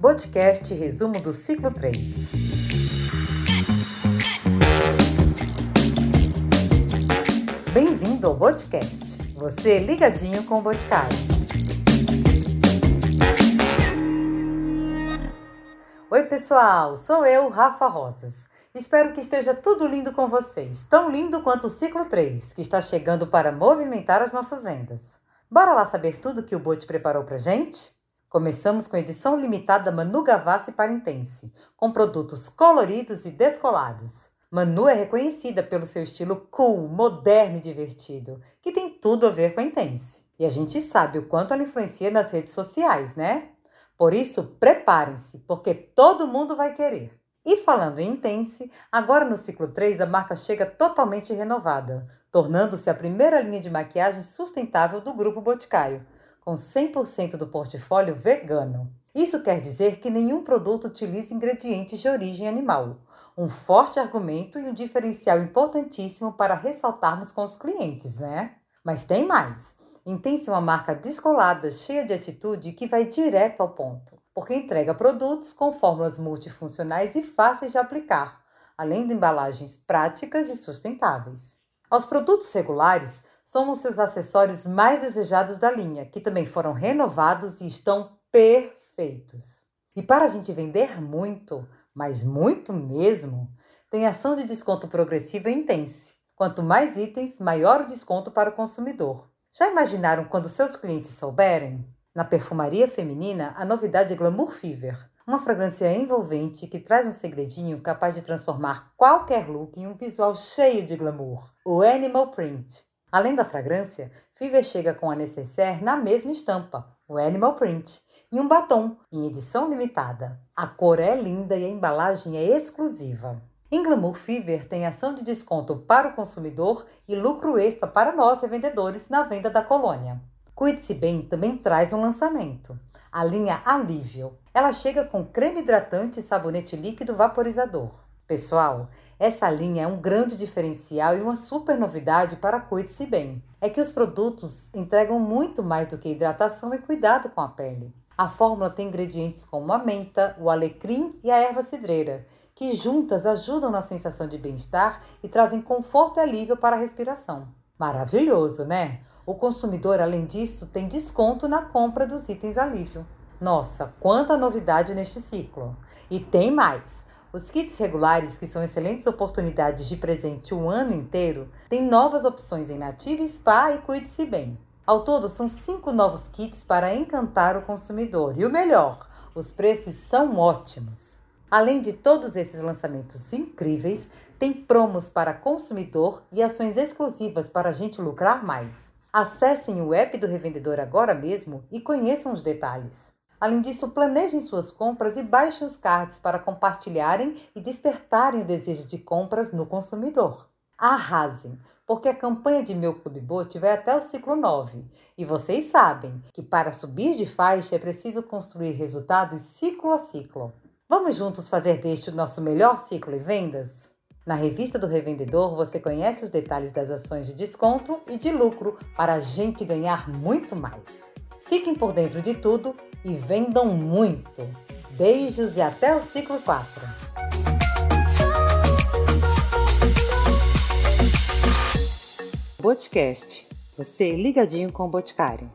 Podcast Resumo do Ciclo 3. Bem-vindo ao podcast. Você ligadinho com o Boticário. Oi, pessoal, sou eu, Rafa Rosas. Espero que esteja tudo lindo com vocês, tão lindo quanto o ciclo 3, que está chegando para movimentar as nossas vendas. Bora lá saber tudo que o Bote preparou pra gente? Começamos com edição limitada Manu Gavassi para Intense, com produtos coloridos e descolados. Manu é reconhecida pelo seu estilo cool, moderno e divertido, que tem tudo a ver com a Intense. E a gente sabe o quanto ela influencia nas redes sociais, né? Por isso, preparem-se, porque todo mundo vai querer. E falando em Intense, agora no ciclo 3 a marca chega totalmente renovada, tornando-se a primeira linha de maquiagem sustentável do grupo Boticário, com 100% do portfólio vegano. Isso quer dizer que nenhum produto utiliza ingredientes de origem animal. Um forte argumento e um diferencial importantíssimo para ressaltarmos com os clientes, né? Mas tem mais. Intense é uma marca descolada, cheia de atitude que vai direto ao ponto porque entrega produtos com fórmulas multifuncionais e fáceis de aplicar, além de embalagens práticas e sustentáveis. Aos produtos regulares, somos seus acessórios mais desejados da linha, que também foram renovados e estão perfeitos. E para a gente vender muito, mas muito mesmo, tem ação de desconto progressiva Intense. Quanto mais itens, maior o desconto para o consumidor. Já imaginaram quando seus clientes souberem? Na perfumaria feminina, a novidade é Glamour Fever, uma fragrância envolvente que traz um segredinho capaz de transformar qualquer look em um visual cheio de glamour, o Animal Print. Além da fragrância, Fever chega com a necessaire na mesma estampa, o Animal Print, e um batom, em edição limitada. A cor é linda e a embalagem é exclusiva. Em Glamour Fever tem ação de desconto para o consumidor e lucro extra para nós revendedores na venda da colônia. Cuide-se Bem também traz um lançamento, a linha Alívio. Ela chega com creme hidratante e sabonete líquido vaporizador. Pessoal, essa linha é um grande diferencial e uma super novidade para Cuide-se Bem. É que os produtos entregam muito mais do que hidratação e cuidado com a pele. A fórmula tem ingredientes como a menta, o alecrim e a erva cidreira, que juntas ajudam na sensação de bem-estar e trazem conforto e alívio para a respiração. Maravilhoso, né? O consumidor, além disso, tem desconto na compra dos itens alívio. Nossa, quanta novidade neste ciclo! E tem mais! Os kits regulares, que são excelentes oportunidades de presente o ano inteiro, têm novas opções em Native Spa e Cuide-se Bem. Ao todo, são cinco novos kits para encantar o consumidor. E o melhor, os preços são ótimos. Além de todos esses lançamentos incríveis, tem promos para consumidor e ações exclusivas para a gente lucrar mais. Acessem o app do revendedor agora mesmo e conheçam os detalhes. Além disso, planejem suas compras e baixem os cards para compartilharem e despertarem o desejo de compras no consumidor. Arrasem, porque a campanha de Meu Clube Bote vai até o ciclo 9 e vocês sabem que para subir de faixa é preciso construir resultados ciclo a ciclo. Vamos juntos fazer deste o nosso melhor ciclo em vendas? Na revista do revendedor você conhece os detalhes das ações de desconto e de lucro para a gente ganhar muito mais. Fiquem por dentro de tudo e vendam muito. Beijos e até o ciclo 4. Podcast. Você ligadinho com o Boticário.